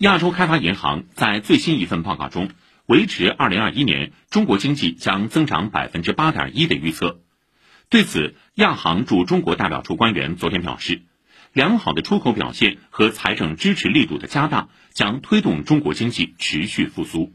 亚洲开发银行在最新一份报告中维持2021年中国经济将增长8.1%的预测。对此，亚行驻中国代表处官员昨天表示，良好的出口表现和财政支持力度的加大将推动中国经济持续复苏。